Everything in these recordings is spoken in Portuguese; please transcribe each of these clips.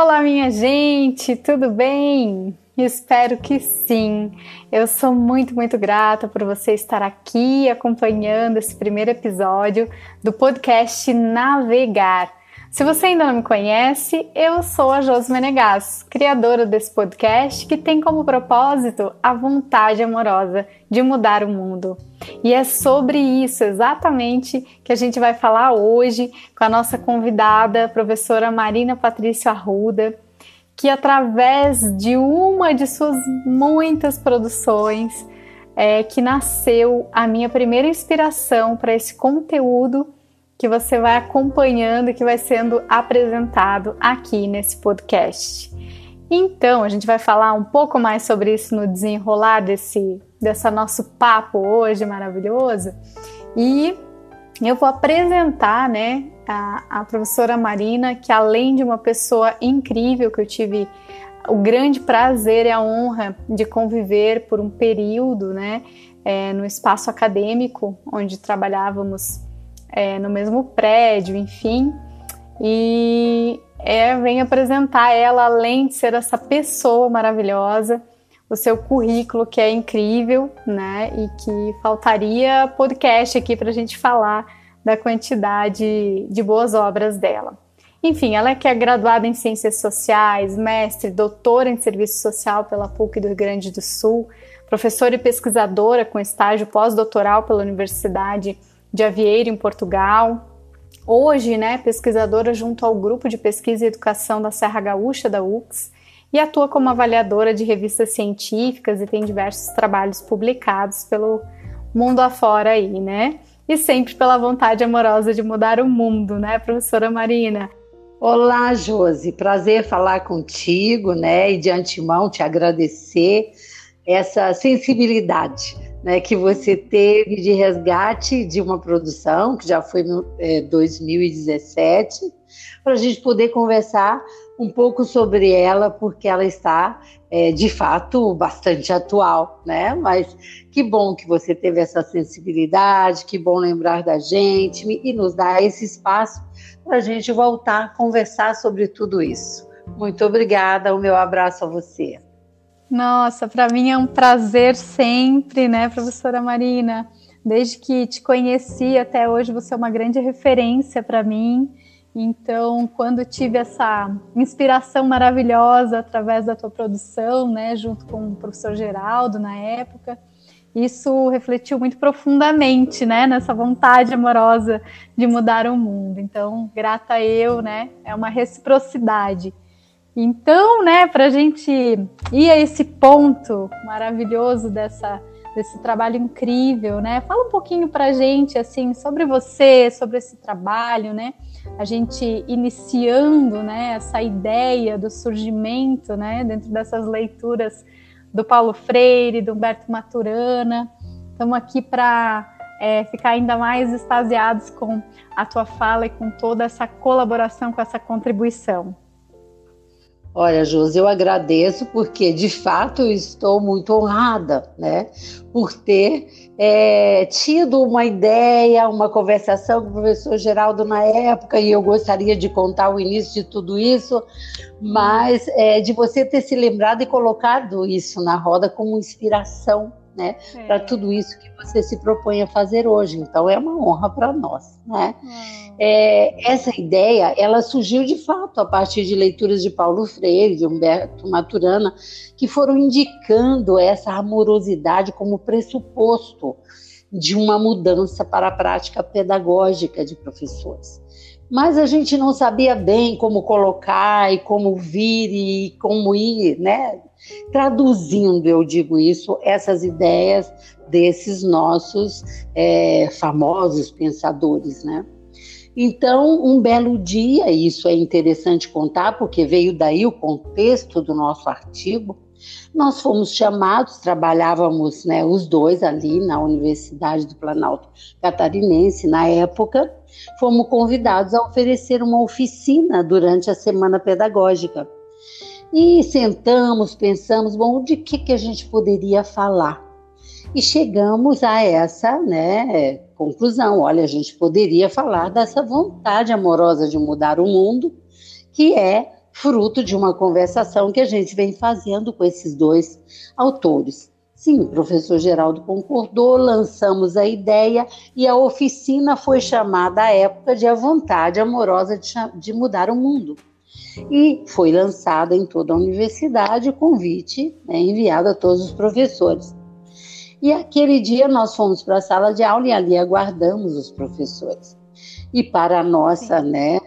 Olá, minha gente, tudo bem? Espero que sim. Eu sou muito, muito grata por você estar aqui acompanhando esse primeiro episódio do podcast Navegar. Se você ainda não me conhece, eu sou a Jos Menegas, criadora desse podcast que tem como propósito a vontade amorosa de mudar o mundo. E é sobre isso exatamente que a gente vai falar hoje com a nossa convidada, a professora Marina Patrícia Arruda, que através de uma de suas muitas produções, é, que nasceu a minha primeira inspiração para esse conteúdo que você vai acompanhando e que vai sendo apresentado aqui nesse podcast. Então, a gente vai falar um pouco mais sobre isso no desenrolar desse dessa nosso papo hoje maravilhoso. E eu vou apresentar, né, a, a professora Marina, que além de uma pessoa incrível que eu tive o grande prazer e a honra de conviver por um período, né, é, no espaço acadêmico, onde trabalhávamos é, no mesmo prédio, enfim. E é, vem apresentar ela, além de ser essa pessoa maravilhosa, o seu currículo que é incrível, né? E que faltaria podcast aqui para a gente falar da quantidade de boas obras dela. Enfim, ela é que é graduada em Ciências Sociais, mestre, doutora em Serviço Social pela PUC do Rio Grande do Sul, professora e pesquisadora com estágio pós-doutoral pela Universidade de Avieiro, em Portugal. Hoje, né, pesquisadora junto ao Grupo de Pesquisa e Educação da Serra Gaúcha da UX e atua como avaliadora de revistas científicas e tem diversos trabalhos publicados pelo mundo afora aí, né? E sempre pela vontade amorosa de mudar o mundo, né, professora Marina? Olá, Josi, prazer falar contigo, né? E de antemão te agradecer essa sensibilidade né, que você teve de resgate de uma produção, que já foi é, 2017, para a gente poder conversar um pouco sobre ela, porque ela está, é, de fato, bastante atual, né? Mas que bom que você teve essa sensibilidade, que bom lembrar da gente e nos dar esse espaço para a gente voltar a conversar sobre tudo isso. Muito obrigada, o meu abraço a você. Nossa, para mim é um prazer sempre, né, professora Marina? Desde que te conheci até hoje, você é uma grande referência para mim. Então, quando tive essa inspiração maravilhosa através da tua produção, né, junto com o professor Geraldo na época, isso refletiu muito profundamente, né, nessa vontade amorosa de mudar o mundo. Então, grata eu, né, é uma reciprocidade. Então, né, para a gente ir a esse ponto maravilhoso dessa, desse trabalho incrível, né? Fala um pouquinho para a gente, assim, sobre você, sobre esse trabalho, né? A gente iniciando, né, essa ideia do surgimento, né, dentro dessas leituras do Paulo Freire, do Humberto Maturana. Estamos aqui para é, ficar ainda mais extasiados com a tua fala e com toda essa colaboração, com essa contribuição. Olha, Josi, eu agradeço porque de fato eu estou muito honrada, né, por ter é, tido uma ideia, uma conversação com o professor Geraldo na época e eu gostaria de contar o início de tudo isso, mas é, de você ter se lembrado e colocado isso na roda como inspiração né, é. para tudo isso que você se propõe a fazer hoje. Então é uma honra para nós, né? Hum. É, essa ideia, ela surgiu de fato a partir de leituras de Paulo Freire, de Humberto Maturana, que foram indicando essa amorosidade como pressuposto de uma mudança para a prática pedagógica de professores. Mas a gente não sabia bem como colocar e como vir e como ir, né? traduzindo, eu digo isso, essas ideias desses nossos é, famosos pensadores, né? Então, um belo dia, isso é interessante contar, porque veio daí o contexto do nosso artigo, nós fomos chamados, trabalhávamos né, os dois ali na Universidade do Planalto Catarinense na época, fomos convidados a oferecer uma oficina durante a semana pedagógica. E sentamos, pensamos, bom, de que, que a gente poderia falar? E chegamos a essa né, conclusão: olha, a gente poderia falar dessa vontade amorosa de mudar o mundo, que é fruto de uma conversação que a gente vem fazendo com esses dois autores. Sim, o professor Geraldo concordou, lançamos a ideia e a oficina foi chamada à época de A Vontade Amorosa de, de Mudar o Mundo. E foi lançada em toda a universidade o convite né, enviado a todos os professores. E aquele dia nós fomos para a sala de aula e ali aguardamos os professores. E para a nossa, né,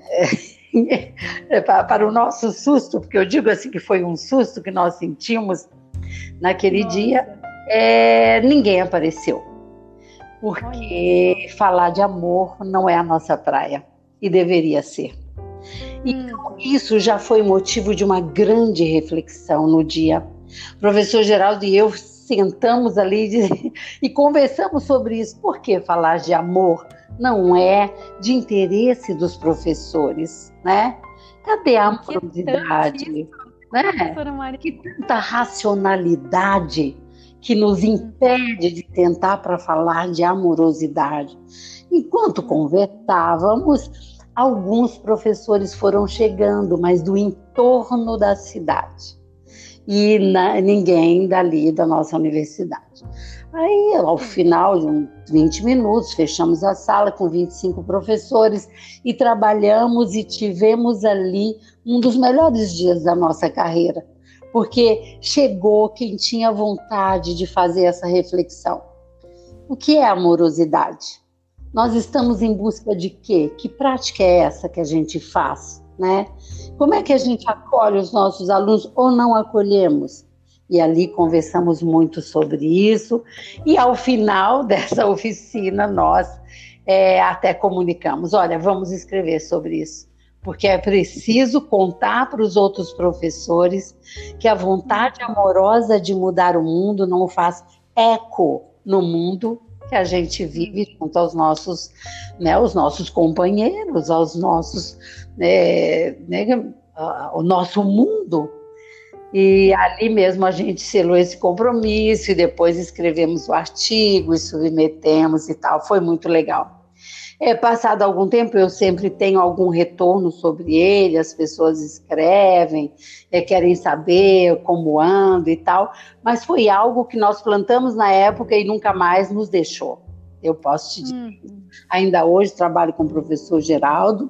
para o nosso susto, porque eu digo assim que foi um susto que nós sentimos naquele nossa. dia, é, ninguém apareceu. Porque Olha. falar de amor não é a nossa praia e deveria ser. Então, hum. isso já foi motivo de uma grande reflexão no dia. O professor Geraldo e eu sentamos ali e conversamos sobre isso. Por que falar de amor não é de interesse dos professores, né? Cadê a amorosidade? Né? Que tanta racionalidade que nos impede de tentar para falar de amorosidade. Enquanto conversávamos, alguns professores foram chegando, mas do entorno da cidade. E na, ninguém dali da nossa universidade. Aí, ao final de uns 20 minutos, fechamos a sala com 25 professores e trabalhamos e tivemos ali um dos melhores dias da nossa carreira, porque chegou quem tinha vontade de fazer essa reflexão. O que é amorosidade? Nós estamos em busca de quê? Que prática é essa que a gente faz, né? Como é que a gente acolhe os nossos alunos ou não acolhemos? E ali conversamos muito sobre isso. E ao final dessa oficina, nós é, até comunicamos: olha, vamos escrever sobre isso porque é preciso contar para os outros professores que a vontade amorosa de mudar o mundo não faz eco no mundo que a gente vive junto aos nossos, né, os nossos companheiros, aos nossos, é, né, o nosso mundo. E ali mesmo a gente selou esse compromisso e depois escrevemos o artigo e submetemos e tal. Foi muito legal. É, passado algum tempo, eu sempre tenho algum retorno sobre ele, as pessoas escrevem, é, querem saber como ando e tal, mas foi algo que nós plantamos na época e nunca mais nos deixou. Eu posso te dizer. Hum. Ainda hoje trabalho com o professor Geraldo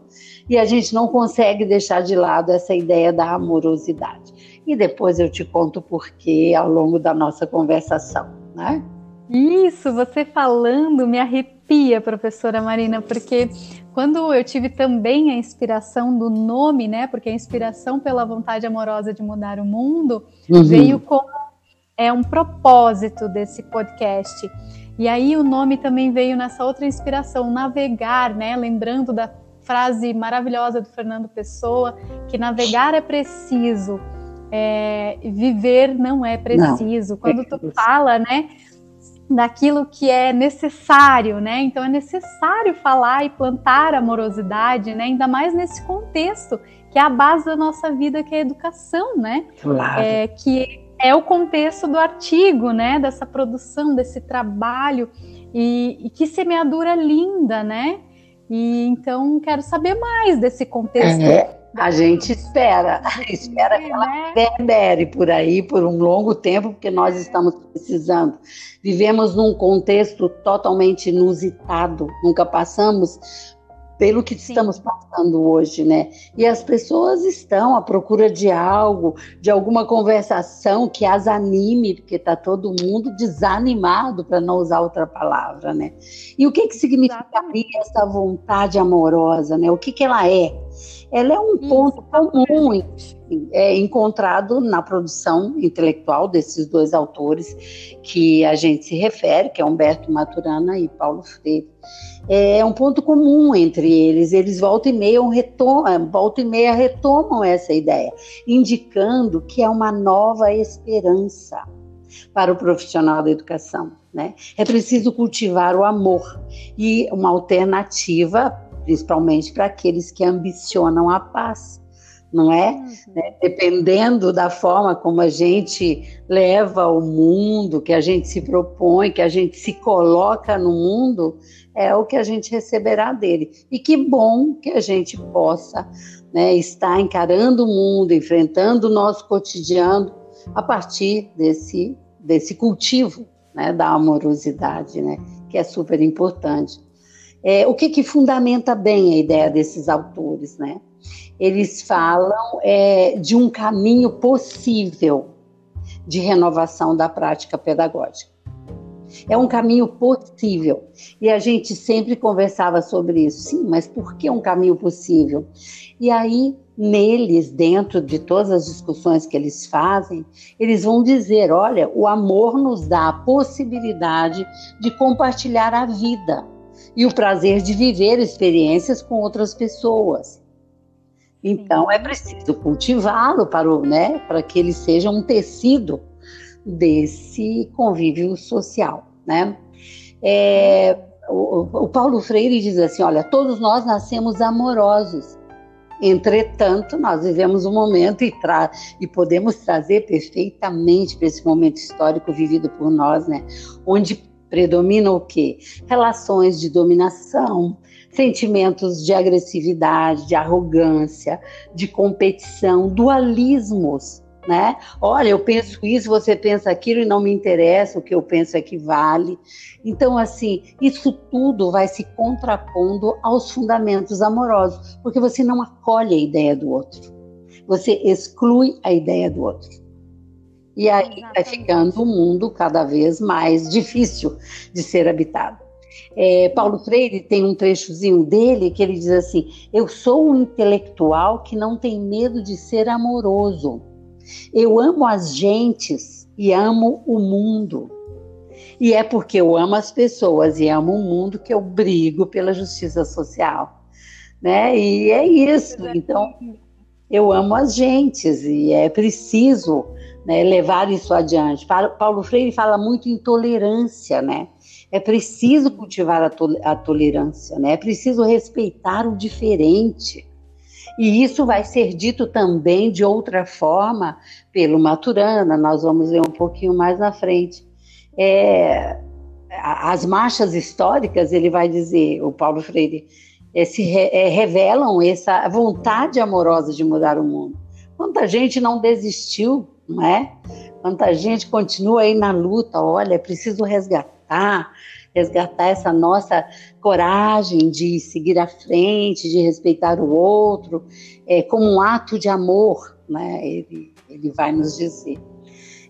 e a gente não consegue deixar de lado essa ideia da amorosidade. E depois eu te conto por quê ao longo da nossa conversação, né? Isso, você falando me arrepia, professora Marina, porque quando eu tive também a inspiração do nome, né? Porque a inspiração pela vontade amorosa de mudar o mundo uhum. veio como é um propósito desse podcast. E aí o nome também veio nessa outra inspiração, navegar, né? Lembrando da frase maravilhosa do Fernando Pessoa, que navegar é preciso, é, viver não é preciso. Não. Quando tu fala, né? Daquilo que é necessário, né? Então é necessário falar e plantar amorosidade, né? Ainda mais nesse contexto que é a base da nossa vida, que é a educação, né? Claro. É, que é o contexto do artigo, né? Dessa produção, desse trabalho e, e que semeadura linda, né? E então quero saber mais desse contexto. É a gente espera, espera que ela né? reverbere por aí por um longo tempo, porque nós estamos precisando. Vivemos num contexto totalmente inusitado, nunca passamos pelo que Sim. estamos passando hoje, né? E as pessoas estão à procura de algo, de alguma conversação que as anime, porque está todo mundo desanimado, para não usar outra palavra, né? E o que, que significaria essa vontade amorosa, né? O que, que ela é? Ela é um Isso, ponto comum é, encontrado na produção intelectual desses dois autores que a gente se refere, que é Humberto Maturana e Paulo Freire. É um ponto comum entre eles. Eles volta e meia retomam, é, volta e meia retomam essa ideia, indicando que é uma nova esperança para o profissional da educação. Né? É preciso cultivar o amor e uma alternativa, principalmente para aqueles que ambicionam a paz não é? Uhum. Né? Dependendo da forma como a gente leva o mundo, que a gente se propõe, que a gente se coloca no mundo, é o que a gente receberá dele. E que bom que a gente possa né, estar encarando o mundo, enfrentando o nosso cotidiano a partir desse, desse cultivo né, da amorosidade, né, que é super importante. É, o que, que fundamenta bem a ideia desses autores, né? Eles falam é, de um caminho possível de renovação da prática pedagógica. É um caminho possível. E a gente sempre conversava sobre isso. Sim, mas por que um caminho possível? E aí, neles, dentro de todas as discussões que eles fazem, eles vão dizer: olha, o amor nos dá a possibilidade de compartilhar a vida e o prazer de viver experiências com outras pessoas. Então é preciso cultivá-lo para, o, né, para que ele seja um tecido desse convívio social, né? É, o, o Paulo Freire diz assim, olha, todos nós nascemos amorosos, Entretanto, nós vivemos um momento e, e podemos trazer perfeitamente para esse momento histórico vivido por nós, né? Onde predomina o quê? Relações de dominação, sentimentos de agressividade, de arrogância, de competição, dualismos, né? Olha, eu penso isso, você pensa aquilo e não me interessa, o que eu penso é que vale. Então, assim, isso tudo vai se contrapondo aos fundamentos amorosos, porque você não acolhe a ideia do outro, você exclui a ideia do outro. E aí Exatamente. vai ficando um mundo cada vez mais difícil de ser habitado. É, Paulo Freire tem um trechozinho dele que ele diz assim: Eu sou um intelectual que não tem medo de ser amoroso. Eu amo as gentes e amo o mundo. E é porque eu amo as pessoas e amo o mundo que eu brigo pela justiça social. Né? E é isso. Então, eu amo as gentes e é preciso né, levar isso adiante. Paulo Freire fala muito em tolerância, né? É preciso cultivar a, to a tolerância, né? É preciso respeitar o diferente. E isso vai ser dito também de outra forma pelo Maturana, nós vamos ver um pouquinho mais na frente. É, as marchas históricas, ele vai dizer, o Paulo Freire, é, se re, é, revelam essa vontade amorosa de mudar o mundo. Quanta gente não desistiu não é? Quanta gente continua aí na luta, olha, é preciso resgatar, resgatar essa nossa coragem de seguir à frente, de respeitar o outro, é, como um ato de amor, né? Ele, ele vai nos dizer.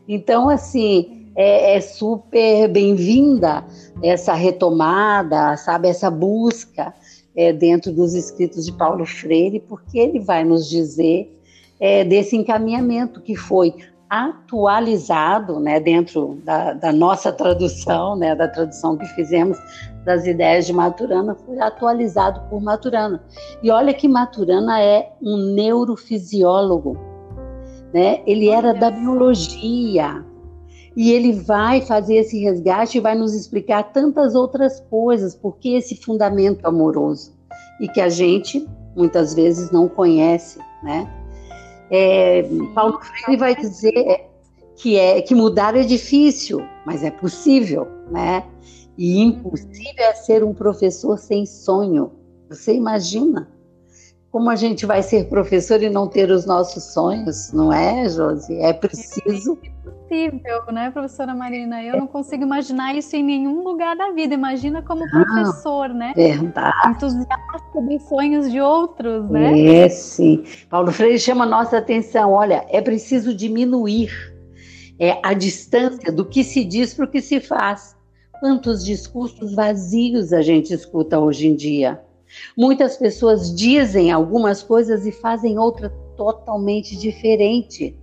Então, assim, é, é super bem-vinda essa retomada, sabe, essa busca é, dentro dos escritos de Paulo Freire, porque ele vai nos dizer é, desse encaminhamento que foi atualizado, né, dentro da, da, nossa tradução, né, da tradução que fizemos das ideias de Maturana, foi atualizado por Maturana. E olha que Maturana é um neurofisiólogo, né? Ele era da biologia e ele vai fazer esse resgate e vai nos explicar tantas outras coisas, porque esse fundamento amoroso e que a gente muitas vezes não conhece, né? É, Paulo Freire vai dizer que, é, que mudar é difícil, mas é possível, né? E impossível é ser um professor sem sonho. Você imagina como a gente vai ser professor e não ter os nossos sonhos, não é, Josi? É preciso possível, né, professora Marina? Eu não consigo imaginar isso em nenhum lugar da vida. Imagina como professor, né? Verdade. Entusiasta dos sonhos de outros, né? É, sim. Paulo Freire chama a nossa atenção. Olha, é preciso diminuir é, a distância do que se diz para o que se faz. Quantos discursos vazios a gente escuta hoje em dia? Muitas pessoas dizem algumas coisas e fazem outra totalmente diferente.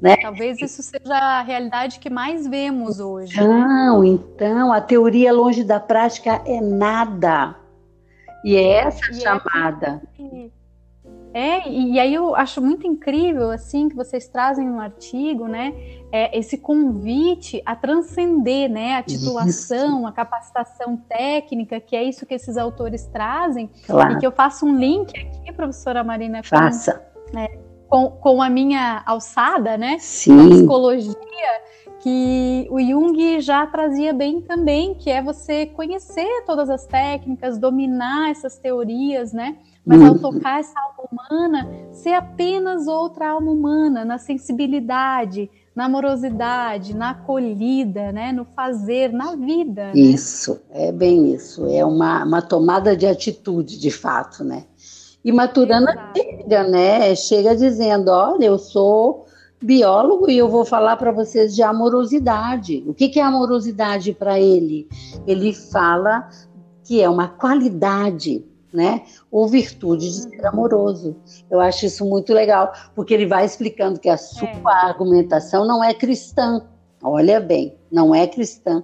Né? Talvez isso seja a realidade que mais vemos hoje. Não, né? então, a teoria longe da prática é nada. E é essa e é chamada. É, é, e aí eu acho muito incrível, assim, que vocês trazem no artigo, né, é, esse convite a transcender, né, a titulação, isso. a capacitação técnica, que é isso que esses autores trazem, claro. e que eu faço um link aqui, professora Marina, Faça é, com, com a minha alçada, né? Sim. Psicologia, que o Jung já trazia bem também, que é você conhecer todas as técnicas, dominar essas teorias, né? Mas ao uhum. tocar essa alma humana, ser apenas outra alma humana, na sensibilidade, na amorosidade, na acolhida, né? no fazer, na vida. Né? Isso, é bem isso. É uma, uma tomada de atitude, de fato, né? E Maturana Exato. chega, né? Chega dizendo: olha, eu sou biólogo e eu vou falar para vocês de amorosidade. O que, que é amorosidade para ele? Ele fala que é uma qualidade, né? Ou virtude de ser amoroso. Eu acho isso muito legal, porque ele vai explicando que a sua é. argumentação não é cristã. Olha bem, não é cristã.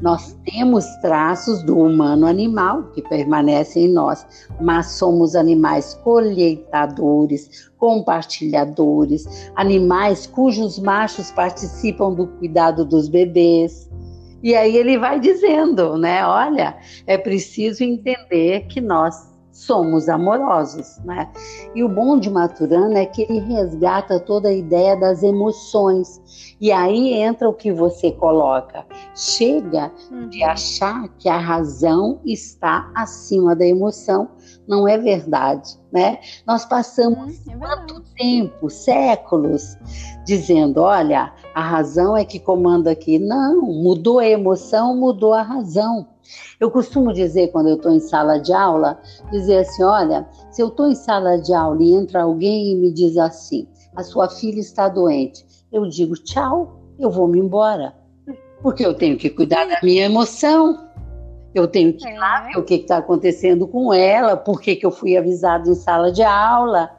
Nós temos traços do humano animal que permanecem em nós, mas somos animais colheitadores, compartilhadores, animais cujos machos participam do cuidado dos bebês. E aí ele vai dizendo, né? Olha, é preciso entender que nós somos amorosos, né? E o bom de Maturana é que ele resgata toda a ideia das emoções. E aí entra o que você coloca. Chega uhum. de achar que a razão está acima da emoção. Não é verdade, né? Nós passamos uhum, é quanto tempo, séculos, dizendo, olha, a razão é que comanda aqui. Não, mudou a emoção, mudou a razão. Eu costumo dizer, quando eu estou em sala de aula, dizer assim: olha, se eu estou em sala de aula e entra alguém e me diz assim, a sua filha está doente, eu digo tchau, eu vou me embora. Porque eu tenho que cuidar da minha emoção. Eu tenho que ir lá ver o que está acontecendo com ela, por que, que eu fui avisado em sala de aula,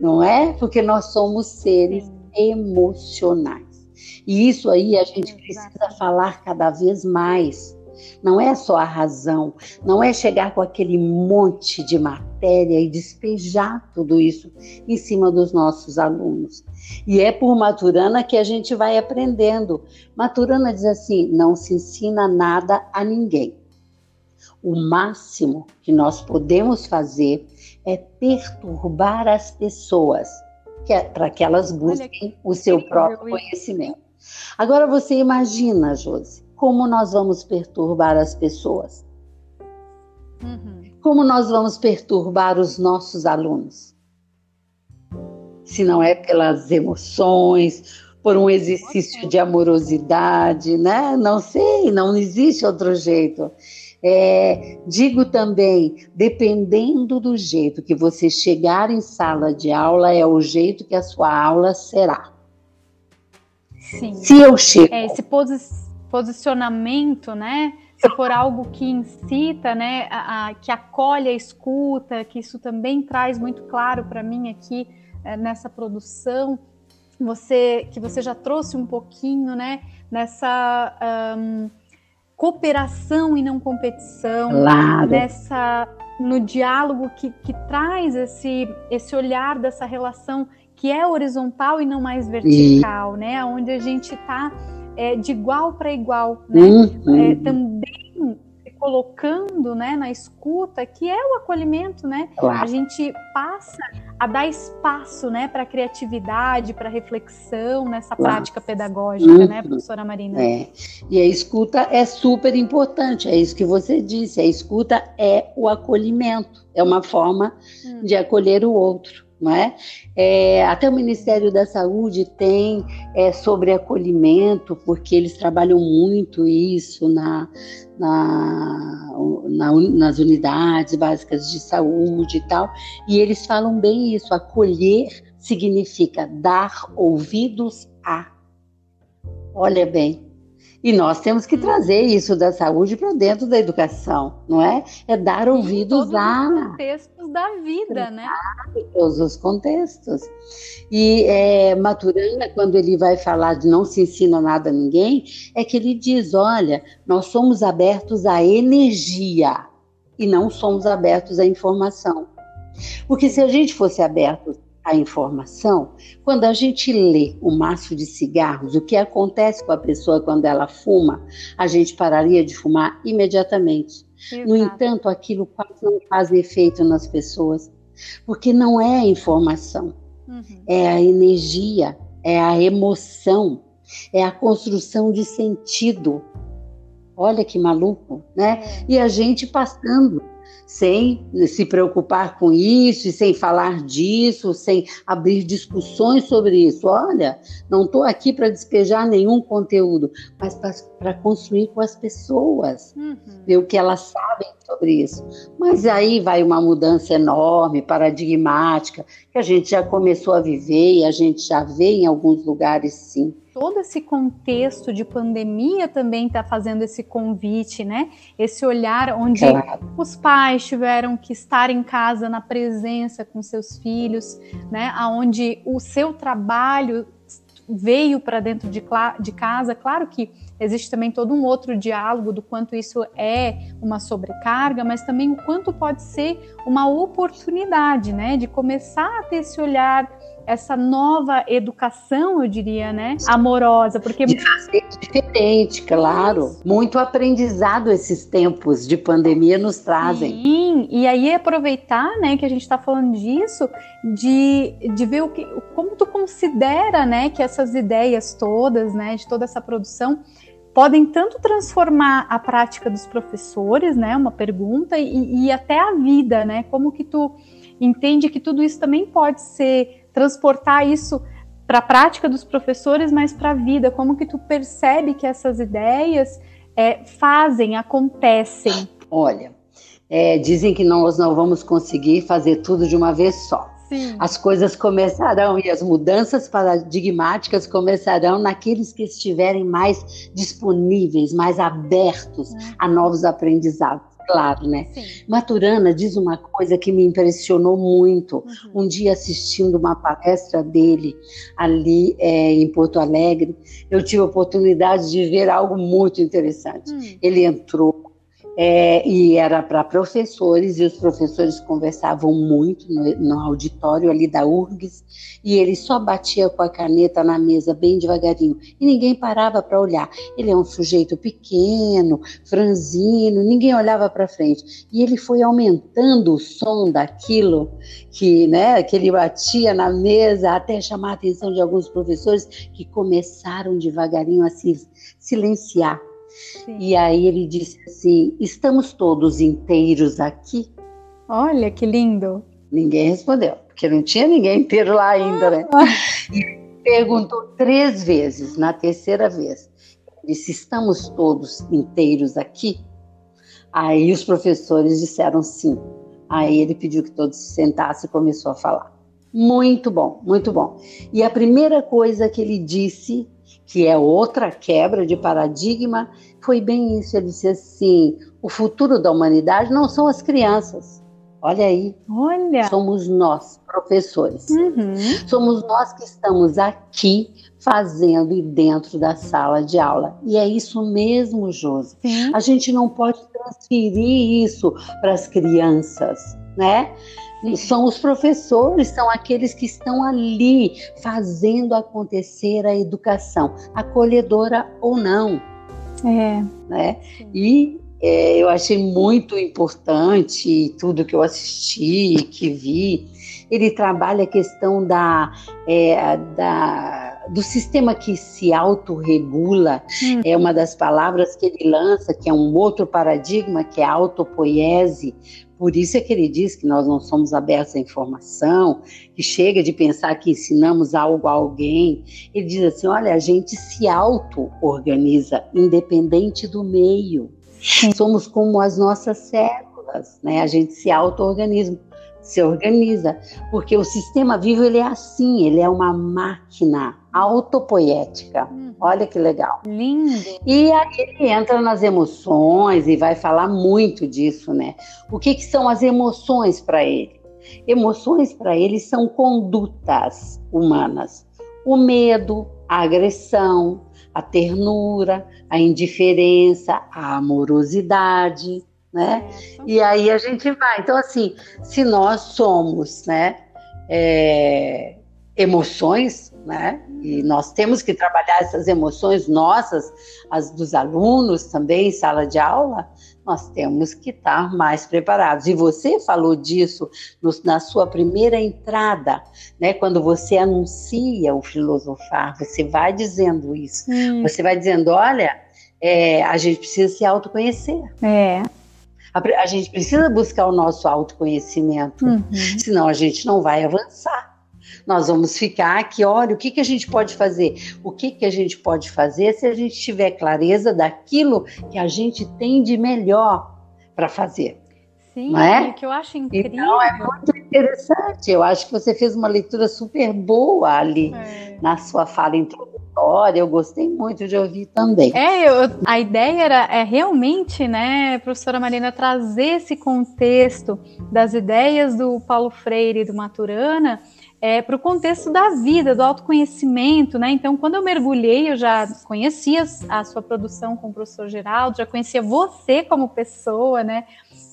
não é? Porque nós somos seres emocionais. E isso aí a gente precisa falar cada vez mais. Não é só a razão, não é chegar com aquele monte de matéria e despejar tudo isso em cima dos nossos alunos. E é por Maturana que a gente vai aprendendo. Maturana diz assim: não se ensina nada a ninguém. O máximo que nós podemos fazer é perturbar as pessoas é para que elas busquem o seu próprio conhecimento. Agora você imagina, Josi, como nós vamos perturbar as pessoas? Uhum. Como nós vamos perturbar os nossos alunos? Se não é pelas emoções, por um exercício de amorosidade, né? Não sei, não existe outro jeito. É, digo também, dependendo do jeito que você chegar em sala de aula, é o jeito que a sua aula será. Sim. Se eu chego. É, esse posicionamento posicionamento, né? Se for algo que incita, né, a, a, que acolhe a escuta, que isso também traz muito claro para mim aqui é, nessa produção, você que você já trouxe um pouquinho, né, nessa um, cooperação e não competição, claro. nessa no diálogo que, que traz esse esse olhar dessa relação que é horizontal e não mais vertical, e... né, onde a gente está é, de igual para igual, né? Uhum. É, também colocando né, na escuta, que é o acolhimento, né? Claro. A gente passa a dar espaço né, para a criatividade, para reflexão nessa claro. prática pedagógica, né, uhum. né, professora Marina? É. E a escuta é super importante, é isso que você disse, a escuta é o acolhimento, é uma forma hum. de acolher o outro não é? é? até o Ministério da Saúde tem é, sobre acolhimento, porque eles trabalham muito isso na, na, na, nas unidades básicas de saúde e tal, e eles falam bem isso, acolher significa dar ouvidos a. Olha bem, e nós temos que trazer isso da saúde para dentro da educação, não é? É dar ouvidos a. Todos os contextos da vida, né? Todos os contextos. E é, Maturana, quando ele vai falar de não se ensina nada a ninguém, é que ele diz: olha, nós somos abertos à energia e não somos abertos à informação. Porque se a gente fosse aberto a informação, quando a gente lê o maço de cigarros, o que acontece com a pessoa quando ela fuma, a gente pararia de fumar imediatamente. Exato. No entanto, aquilo quase não faz efeito nas pessoas, porque não é informação. uhum. é a energia, é a emoção, é a construção de sentido. Olha que maluco, né? É. E a gente passando sem se preocupar com isso e sem falar disso, sem abrir discussões sobre isso. Olha, não estou aqui para despejar nenhum conteúdo, mas para construir com as pessoas, uhum. ver o que elas sabem sobre isso. Mas aí vai uma mudança enorme, paradigmática, que a gente já começou a viver e a gente já vê em alguns lugares, sim todo esse contexto de pandemia também está fazendo esse convite, né? Esse olhar onde claro. os pais tiveram que estar em casa na presença com seus filhos, né? Aonde o seu trabalho veio para dentro de, de casa. Claro que existe também todo um outro diálogo do quanto isso é uma sobrecarga, mas também o quanto pode ser uma oportunidade, né? De começar a ter esse olhar essa nova educação, eu diria, né, amorosa, porque de fazer diferente, claro. Muito aprendizado esses tempos de pandemia nos trazem. Sim, e aí aproveitar, né, que a gente está falando disso, de, de ver o que, como tu considera, né, que essas ideias todas, né, de toda essa produção podem tanto transformar a prática dos professores, né, uma pergunta, e, e até a vida, né, como que tu entende que tudo isso também pode ser transportar isso para a prática dos professores, mas para a vida. Como que tu percebe que essas ideias é, fazem, acontecem? Olha, é, dizem que nós não vamos conseguir fazer tudo de uma vez só. Sim. As coisas começarão e as mudanças paradigmáticas começarão naqueles que estiverem mais disponíveis, mais abertos é. a novos aprendizados claro, né? Sim. Maturana diz uma coisa que me impressionou muito. Uhum. Um dia assistindo uma palestra dele ali é, em Porto Alegre, eu tive a oportunidade de ver algo muito interessante. Uhum. Ele entrou é, e era para professores, e os professores conversavam muito no, no, auditório ali da URGS, e ele só batia com a caneta na mesa bem devagarinho, e ninguém parava para olhar. Ele é um sujeito pequeno, franzino, ninguém olhava para frente. E ele foi aumentando o som daquilo que, né, que ele batia na mesa, até chamar a atenção de alguns professores que começaram devagarinho a se silenciar Sim. E aí ele disse assim: estamos todos inteiros aqui? Olha que lindo. Ninguém respondeu, porque não tinha ninguém inteiro lá ainda, né? Ah. E perguntou três vezes, na terceira vez. Disse: estamos todos inteiros aqui? Aí os professores disseram sim. Aí ele pediu que todos se sentassem e começou a falar. Muito bom, muito bom. E a primeira coisa que ele disse que é outra quebra de paradigma, foi bem isso. Ele disse assim: o futuro da humanidade não são as crianças. Olha aí. Olha. Somos nós, professores. Uhum. Somos nós que estamos aqui fazendo e dentro da sala de aula. E é isso mesmo, Josi. A gente não pode transferir isso para as crianças, né? São os professores, são aqueles que estão ali fazendo acontecer a educação, acolhedora ou não. É. Né? E é, eu achei muito importante tudo que eu assisti, que vi. Ele trabalha a questão da, é, da, do sistema que se autorregula, hum. é uma das palavras que ele lança, que é um outro paradigma, que é a autopoiese, por isso é que ele diz que nós não somos abertos à informação, que chega de pensar que ensinamos algo a alguém. Ele diz assim: olha, a gente se auto-organiza, independente do meio. Sim. Somos como as nossas células, né? A gente se auto-organiza se organiza, porque o sistema vivo ele é assim, ele é uma máquina autopoética. Uhum. Olha que legal. Lindo. E aí ele entra nas emoções e vai falar muito disso, né? O que, que são as emoções para ele? Emoções para ele são condutas humanas. O medo, a agressão, a ternura, a indiferença, a amorosidade, né? É, e aí a gente vai. Então, assim, se nós somos, né, é, emoções, né? E nós temos que trabalhar essas emoções nossas, as dos alunos também em sala de aula, nós temos que estar mais preparados. E você falou disso no, na sua primeira entrada, né? Quando você anuncia o filosofar, você vai dizendo isso. Hum. Você vai dizendo, olha, é, a gente precisa se autoconhecer. É. A, a gente precisa buscar o nosso autoconhecimento, uhum. senão a gente não vai avançar. Nós vamos ficar aqui, olha, o que, que a gente pode fazer? O que, que a gente pode fazer se a gente tiver clareza daquilo que a gente tem de melhor para fazer? Sim, é? que eu acho incrível. Então é muito interessante. Eu acho que você fez uma leitura super boa ali é. na sua fala introdutória. Eu gostei muito de ouvir também. É, eu, a ideia era é realmente, né, professora Marina, trazer esse contexto das ideias do Paulo Freire e do Maturana é, para o contexto da vida, do autoconhecimento, né? Então, quando eu mergulhei, eu já conhecia a sua produção com o professor Geraldo, já conhecia você como pessoa, né?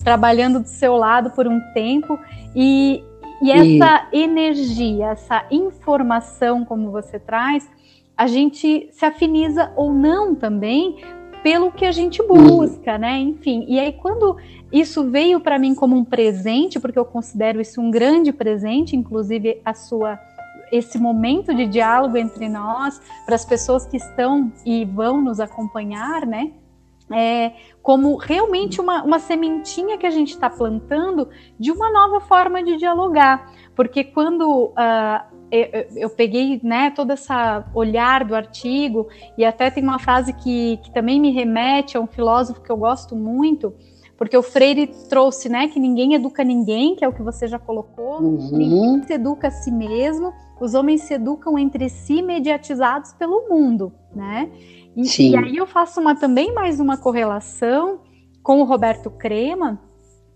Trabalhando do seu lado por um tempo e, e essa e... energia, essa informação como você traz, a gente se afiniza ou não também pelo que a gente busca, né? Enfim, e aí quando isso veio para mim como um presente, porque eu considero isso um grande presente, inclusive a sua esse momento de diálogo entre nós, para as pessoas que estão e vão nos acompanhar, né? É, como realmente uma, uma sementinha que a gente está plantando de uma nova forma de dialogar. Porque quando uh, eu, eu, peguei né, todo esse olhar do artigo, e até tem uma frase que, que também me remete a um filósofo que eu gosto muito, porque o Freire trouxe né, que ninguém educa ninguém, que é o que você já colocou, uhum. ninguém se educa a si mesmo, os homens se educam entre si mediatizados pelo mundo, né? E, e aí eu faço uma também mais uma correlação com o Roberto Crema,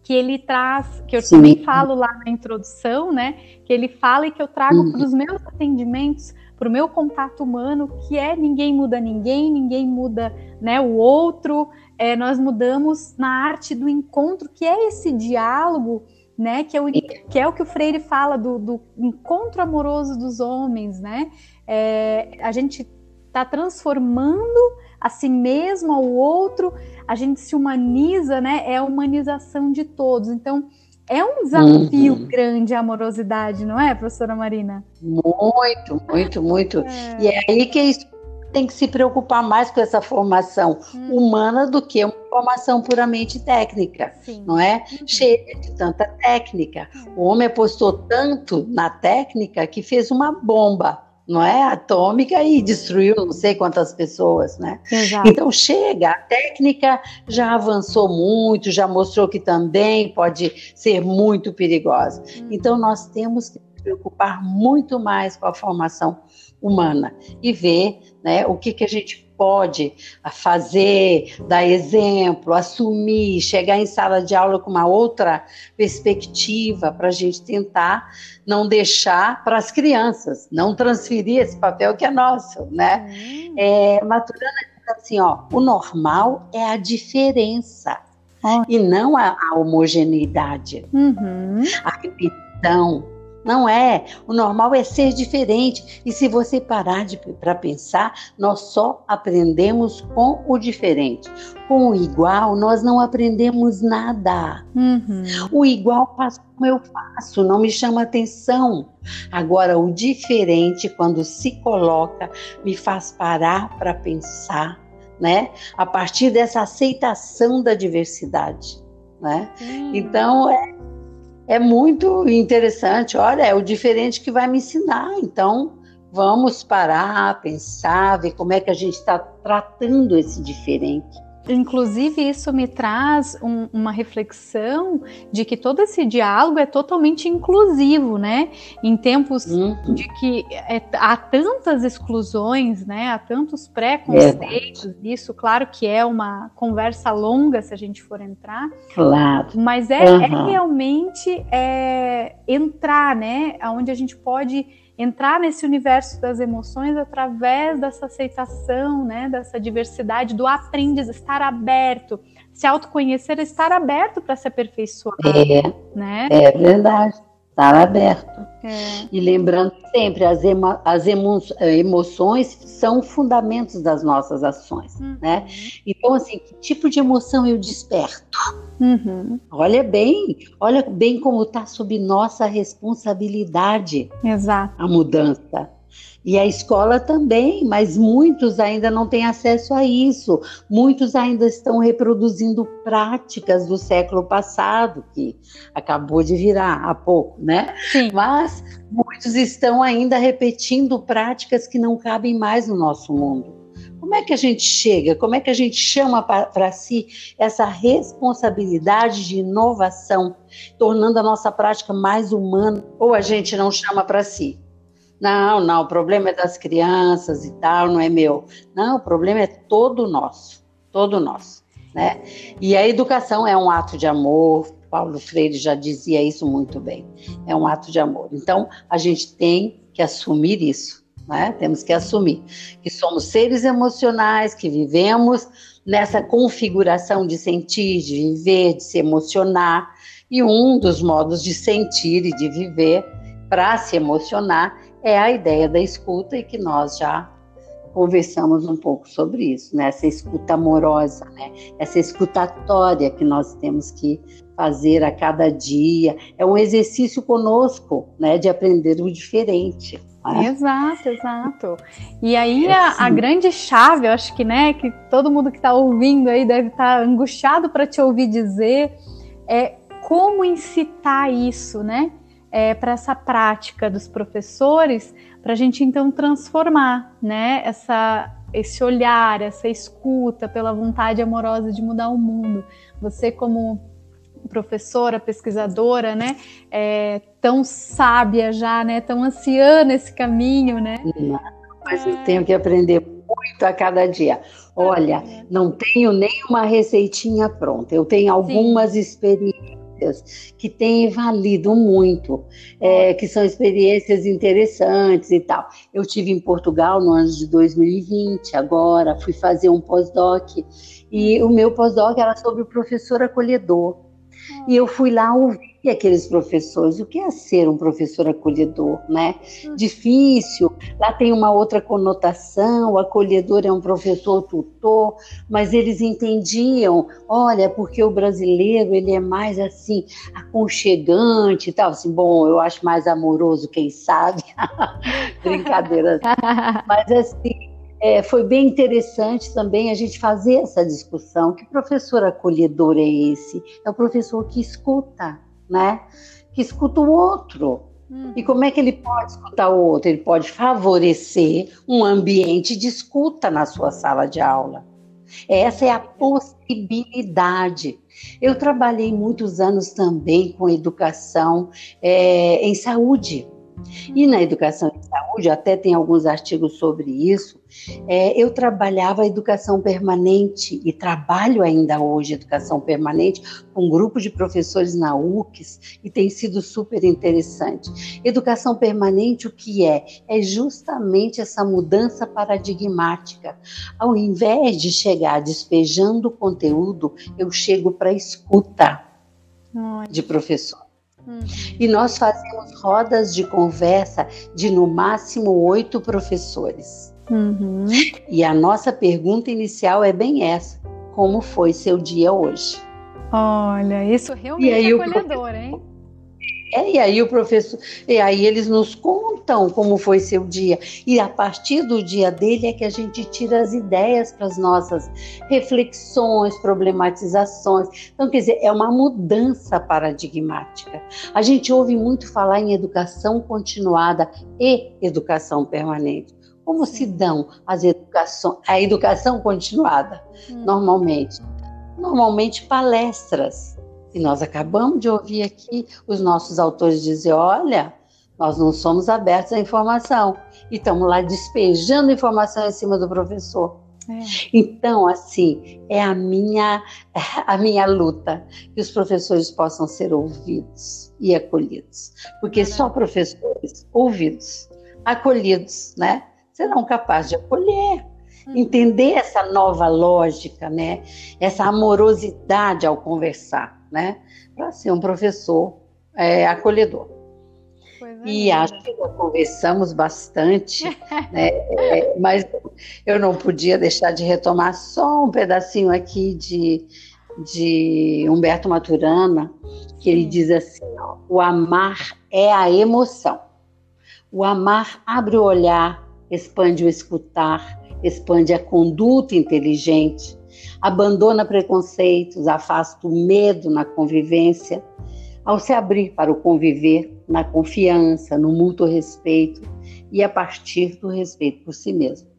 que ele traz, que eu Sim. também falo lá na introdução, né? Que ele fala e que eu trago uhum. para os meus atendimentos, para o meu contato humano, que é ninguém muda ninguém, ninguém muda né, o outro, é, nós mudamos na arte do encontro, que é esse diálogo, né? Que é o, que, é o que o Freire fala do, do encontro amoroso dos homens, né? É, a gente está transformando a si mesmo, ao outro, a gente se humaniza, né? É a humanização de todos. Então, é um desafio uhum. grande a amorosidade, não é, professora Marina? Muito, muito, muito. É. E é aí que isso tem que se preocupar mais com essa formação hum. humana do que uma formação puramente técnica, Sim. não é? Uhum. Cheia de tanta técnica. Uhum. O homem apostou tanto na técnica que fez uma bomba não é atômica e destruiu não sei quantas pessoas, né? Exato. Então chega, a técnica já avançou muito, já mostrou que também pode ser muito perigosa. Hum. Então nós temos que preocupar muito mais com a formação humana e ver, né, o que que a gente pode fazer, dar exemplo, assumir, chegar em sala de aula com uma outra perspectiva para a gente tentar não deixar para as crianças, não transferir esse papel que é nosso, né? Uhum. É, Maturana diz assim, ó, o normal é a diferença uhum. e não a, a homogeneidade, uhum. a repetição, não é. O normal é ser diferente. E se você parar para pensar, nós só aprendemos com o diferente. Com o igual, nós não aprendemos nada. Uhum. O igual faz como eu faço, não me chama atenção. Agora, o diferente, quando se coloca, me faz parar para pensar, né? A partir dessa aceitação da diversidade. Né? Uhum. Então, é, é muito interessante. Olha, é o diferente que vai me ensinar. Então, vamos parar, pensar, ver como é que a gente está tratando esse diferente. Inclusive, isso me traz um, uma reflexão de que todo esse diálogo é totalmente inclusivo, né? Em tempos uhum. de que é, há tantas exclusões, né? Há tantos preconceitos. É isso, claro que é uma conversa longa se a gente for entrar. Claro. Mas é, uhum. é realmente é, entrar, né? Onde a gente pode entrar nesse universo das emoções através dessa aceitação, né, dessa diversidade, do aprendiz, estar aberto, se autoconhecer, estar aberto para se aperfeiçoar, é, né? É verdade. Estar aberto. É. E lembrando sempre, as, emo as emo emoções são fundamentos das nossas ações, uhum. né? Então, assim, que tipo de emoção eu desperto? Uhum. Olha bem, olha bem como está sob nossa responsabilidade Exato. a mudança. E a escola também, mas muitos ainda não têm acesso a isso. Muitos ainda estão reproduzindo práticas do século passado, que acabou de virar há pouco, né? Sim. Mas muitos estão ainda repetindo práticas que não cabem mais no nosso mundo. Como é que a gente chega? Como é que a gente chama para si essa responsabilidade de inovação, tornando a nossa prática mais humana? Ou a gente não chama para si? Não, não, o problema é das crianças e tal, não é meu. Não, o problema é todo nosso, todo nosso, né? E a educação é um ato de amor, Paulo Freire já dizia isso muito bem, é um ato de amor. Então, a gente tem que assumir isso, né? Temos que assumir que somos seres emocionais, que vivemos nessa configuração de sentir, de viver, de se emocionar, e um dos modos de sentir e de viver para se emocionar é a ideia da escuta e que nós já conversamos um pouco sobre isso, né? Essa escuta amorosa, né? Essa escutatória que nós temos que fazer a cada dia. É um exercício conosco, né? De aprender o diferente. Né? Exato, exato. E aí é a, a, grande chave, eu acho que, né, que todo mundo que está ouvindo aí deve estar tá angustiado para te ouvir dizer, é como incitar isso, né? É, para essa prática dos professores, para a gente então transformar, né, essa, esse olhar, essa escuta pela vontade amorosa de mudar o mundo. Você como professora, pesquisadora, né, é, tão sábia já, né, tão anciã esse caminho, né? Mas eu tenho que aprender muito a cada dia. Olha, não tenho nenhuma receitinha pronta. Eu tenho algumas Sim. experiências que têm valido muito, é, que são experiências interessantes e tal. Eu tive em Portugal no ano de 2020, agora fui fazer um pós-doc e o meu pós-doc era sobre o professor acolhedor. E eu fui lá ouvir aqueles professores, o que é ser um professor acolhedor, né? Hum. Difícil, lá tem uma outra conotação, o acolhedor é um professor tutor, mas eles entendiam, olha, porque o brasileiro, ele é mais assim, aconchegante e tal, assim, bom, eu acho mais amoroso, quem sabe, brincadeira, mas assim, é, foi bem interessante também a gente fazer essa discussão. Que professor acolhedor é esse? É o professor que escuta, né? Que escuta o outro. Hum. E como é que ele pode escutar o outro? Ele pode favorecer um ambiente de escuta na sua sala de aula. Essa é a possibilidade. Eu trabalhei muitos anos também com educação é, em saúde. E na educação em saúde, até tem alguns artigos sobre isso, é, eu trabalhava a educação permanente e trabalho ainda hoje educação permanente com um grupo de professores na UCS e tem sido super interessante. Educação permanente, o que é? É justamente essa mudança paradigmática. Ao invés de chegar despejando o conteúdo, eu chego para escuta de professor. Uhum. E nós fazemos rodas de conversa de no máximo oito professores. Uhum. E a nossa pergunta inicial é bem essa: como foi seu dia hoje? Olha, isso realmente é acolhedor, hein? É, e aí o professor, e aí eles nos contam como foi seu dia. E a partir do dia dele é que a gente tira as ideias para as nossas reflexões, problematizações. Então, quer dizer, é uma mudança paradigmática. A gente ouve muito falar em educação continuada e educação permanente. Como se dão as educação, a educação continuada, hum. normalmente? Normalmente palestras e nós acabamos de ouvir aqui os nossos autores dizer: olha, nós não somos abertos à informação e estamos lá despejando informação em cima do professor. É. Então, assim, é a minha, a minha luta que os professores possam ser ouvidos e acolhidos. Porque só professores ouvidos, acolhidos, né, serão capazes de acolher. Entender essa nova lógica, né, essa amorosidade ao conversar né? Para ser um professor é, acolhedor. e acho que já conversamos bastante, né? É, mas eu não podia deixar de retomar só um pedacinho aqui de, de Humberto Maturana, que ele diz assim: ó, o amar é a emoção. O amar abre o olhar, expande o escutar, expande a conduta inteligente, abandona preconceitos, afasta o medo na convivência, ao se abrir para o conviver na confiança, no mútuo respeito e a partir do respeito por si mesmo.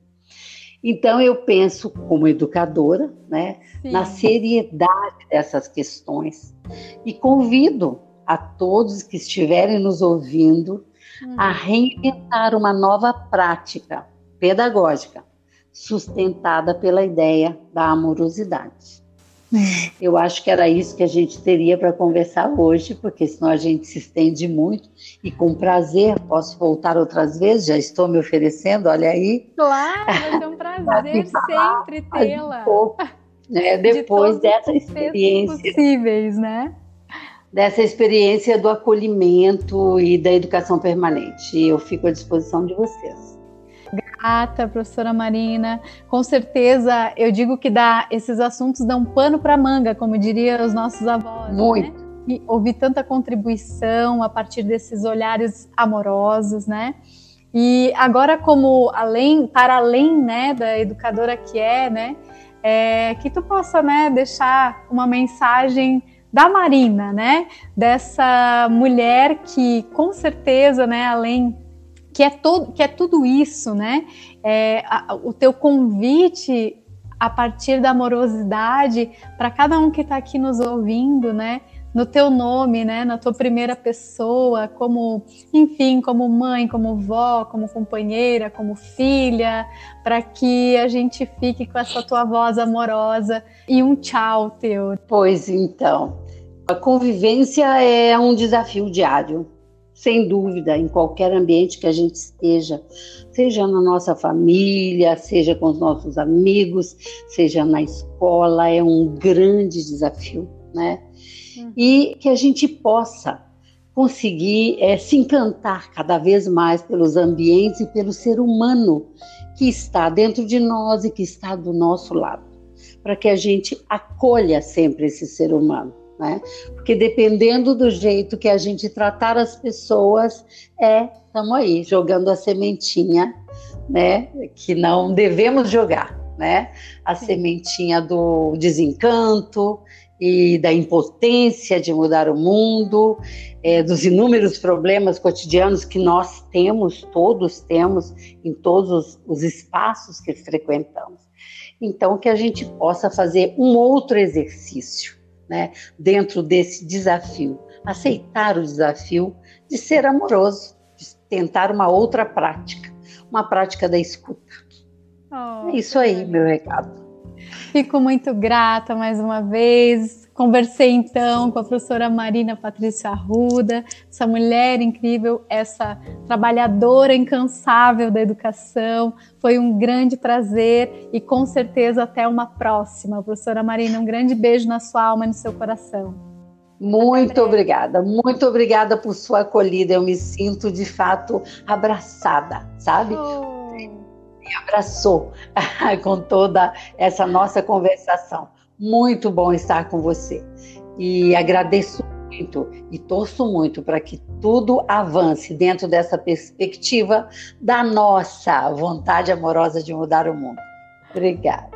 Então eu penso como educadora, né, na seriedade dessas questões e convido a todos que estiverem nos ouvindo a reinventar uma nova prática pedagógica sustentada pela ideia da amorosidade. Eu acho que era isso que a gente teria para conversar hoje, porque senão a gente se estende muito e com prazer posso voltar outras vezes, já estou me oferecendo, olha aí. Claro, vai ser um prazer sempre tê-la. né, depois de dessa experiência. possíveis, né? Dessa experiência do acolhimento e da educação permanente. Eu fico à disposição de vocês grata, professora Marina. Com certeza, eu digo que dá, esses assuntos dão pano para manga, como diriam os nossos avós. Né? Muito. Né? E ouvir tanta contribuição a partir desses olhares amorosos, né? E agora, como além, para além, né, da educadora que é, né, é, que tu possa, né, deixar uma mensagem da Marina, né, dessa mulher que, com certeza, né, além que é, todo, que é tudo isso, né? É, a, o teu convite a partir da amorosidade para cada um que está aqui nos ouvindo, né? No teu nome, né? Na tua primeira pessoa, como, enfim, como mãe, como vó, como companheira, como filha, para que a gente fique com essa tua voz amorosa e um tchau teu. Pois então, a convivência é um desafio diário sem dúvida, em qualquer ambiente que a gente esteja, seja na nossa família, seja com os nossos amigos, seja na escola, é um grande desafio, né? Uhum. E que a gente possa conseguir é, se encantar cada vez mais pelos ambientes e pelo ser humano que está dentro de nós e que está do nosso lado, para que a gente acolha sempre esse ser humano né? Porque dependendo do jeito que a gente tratar as pessoas, é, estamos aí, jogando a sementinha, né? Que não devemos jogar, né? A Sim. sementinha do desencanto e da impotência de mudar o mundo, é, dos inúmeros problemas cotidianos que nós temos, todos temos, em todos os, os espaços que frequentamos. Então, que a gente possa fazer um outro exercício né, dentro desse desafio. Aceitar o desafio de ser amoroso, de tentar uma outra prática, uma prática da escuta. Oh, é isso aí, meu recado. Fico muito grata mais uma vez Conversei então com a professora Marina Patrícia Arruda, essa mulher incrível, essa trabalhadora incansável da educação. Foi um grande prazer e com certeza até uma próxima. Professora Marina, um grande beijo na sua alma e no seu coração. Muito obrigada, muito obrigada por sua acolhida. Eu me sinto de fato abraçada, sabe? Oh. Me abraçou com toda essa nossa conversação. Muito bom estar com você. E agradeço muito e torço muito para que tudo avance dentro dessa perspectiva da nossa vontade amorosa de mudar o mundo. Obrigada.